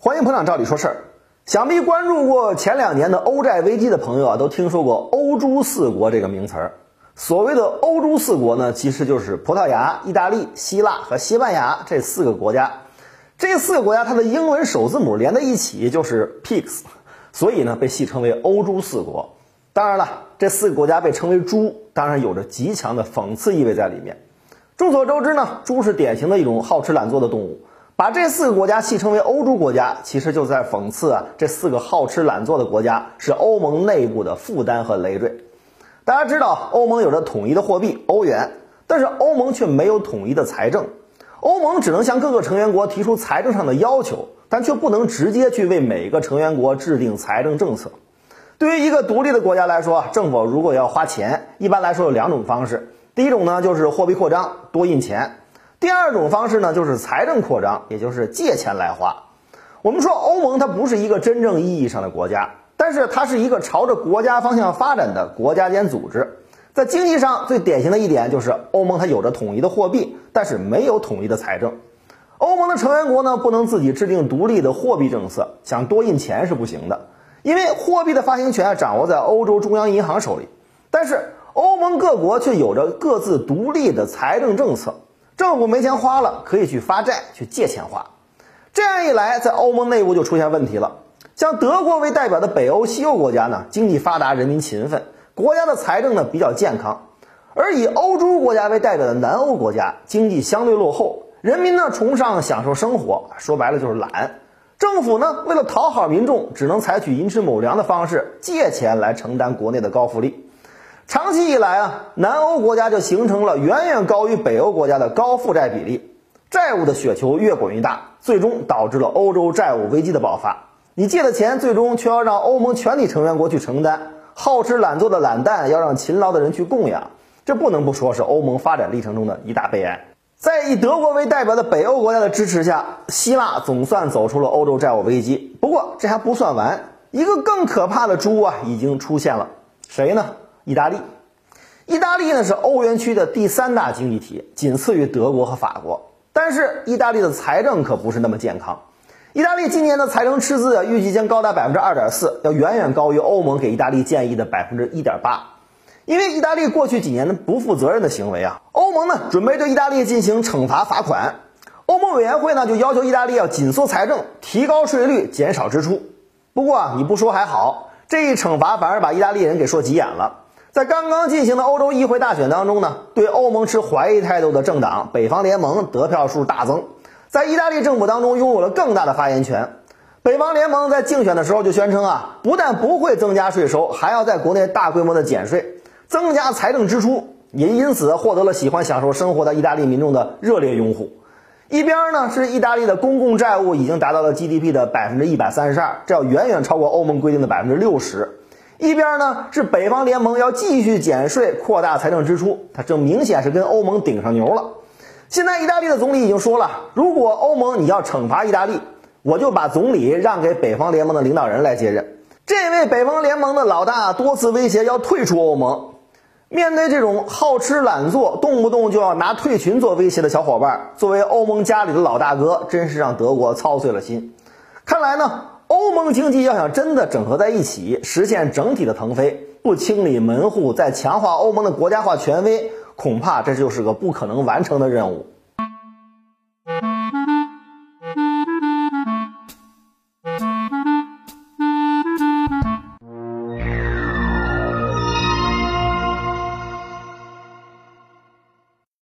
欢迎捧场，照理说事儿。想必关注过前两年的欧债危机的朋友啊，都听说过“欧猪四国”这个名词儿。所谓的“欧猪四国”呢，其实就是葡萄牙、意大利、希腊和西班牙这四个国家。这四个国家它的英文首字母连在一起就是 pigs，所以呢被戏称为“欧猪四国”。当然了，这四个国家被称为“猪”，当然有着极强的讽刺意味在里面。众所周知呢，猪是典型的一种好吃懒做的动物。把这四个国家戏称为欧洲国家，其实就在讽刺啊，这四个好吃懒做的国家是欧盟内部的负担和累赘。大家知道，欧盟有着统一的货币欧元，但是欧盟却没有统一的财政。欧盟只能向各个成员国提出财政上的要求，但却不能直接去为每个成员国制定财政政策。对于一个独立的国家来说，政府如果要花钱，一般来说有两种方式。第一种呢，就是货币扩张，多印钱。第二种方式呢，就是财政扩张，也就是借钱来花。我们说欧盟它不是一个真正意义上的国家，但是它是一个朝着国家方向发展的国家间组织。在经济上最典型的一点就是欧盟它有着统一的货币，但是没有统一的财政。欧盟的成员国呢不能自己制定独立的货币政策，想多印钱是不行的，因为货币的发行权掌握在欧洲中央银行手里。但是欧盟各国却有着各自独立的财政政策。政府没钱花了，可以去发债去借钱花，这样一来，在欧盟内部就出现问题了。像德国为代表的北欧、西欧国家呢，经济发达，人民勤奋，国家的财政呢比较健康；而以欧洲国家为代表的南欧国家，经济相对落后，人民呢崇尚享受生活，说白了就是懒。政府呢为了讨好民众，只能采取寅吃卯粮的方式，借钱来承担国内的高福利。长期以来啊，南欧国家就形成了远远高于北欧国家的高负债比例，债务的雪球越滚越大，最终导致了欧洲债务危机的爆发。你借的钱最终却要让欧盟全体成员国去承担，好吃懒做的懒蛋要让勤劳的人去供养，这不能不说是欧盟发展历程中的一大悲哀。在以德国为代表的北欧国家的支持下，希腊总算走出了欧洲债务危机。不过这还不算完，一个更可怕的猪啊已经出现了，谁呢？意大利，意大利呢是欧元区的第三大经济体，仅次于德国和法国。但是意大利的财政可不是那么健康。意大利今年的财政赤字预计将高达百分之二点四，要远远高于欧盟给意大利建议的百分之一点八。因为意大利过去几年的不负责任的行为啊，欧盟呢准备对意大利进行惩罚罚款。欧盟委员会呢就要求意大利要紧缩财政，提高税率，减少支出。不过啊，你不说还好，这一惩罚反而把意大利人给说急眼了。在刚刚进行的欧洲议会大选当中呢，对欧盟持怀疑态度的政党北方联盟得票数大增，在意大利政府当中拥有了更大的发言权。北方联盟在竞选的时候就宣称啊，不但不会增加税收，还要在国内大规模的减税，增加财政支出，也因此获得了喜欢享受生活的意大利民众的热烈拥护。一边呢是意大利的公共债务已经达到了 GDP 的百分之一百三十二，这要远远超过欧盟规定的百分之六十。一边呢是北方联盟要继续减税、扩大财政支出，它这明显是跟欧盟顶上牛了。现在意大利的总理已经说了，如果欧盟你要惩罚意大利，我就把总理让给北方联盟的领导人来接任。这位北方联盟的老大多次威胁要退出欧盟。面对这种好吃懒做、动不动就要拿退群做威胁的小伙伴，作为欧盟家里的老大哥，真是让德国操碎了心。看来呢。欧盟经济要想真的整合在一起，实现整体的腾飞，不清理门户，再强化欧盟的国家化权威，恐怕这就是个不可能完成的任务。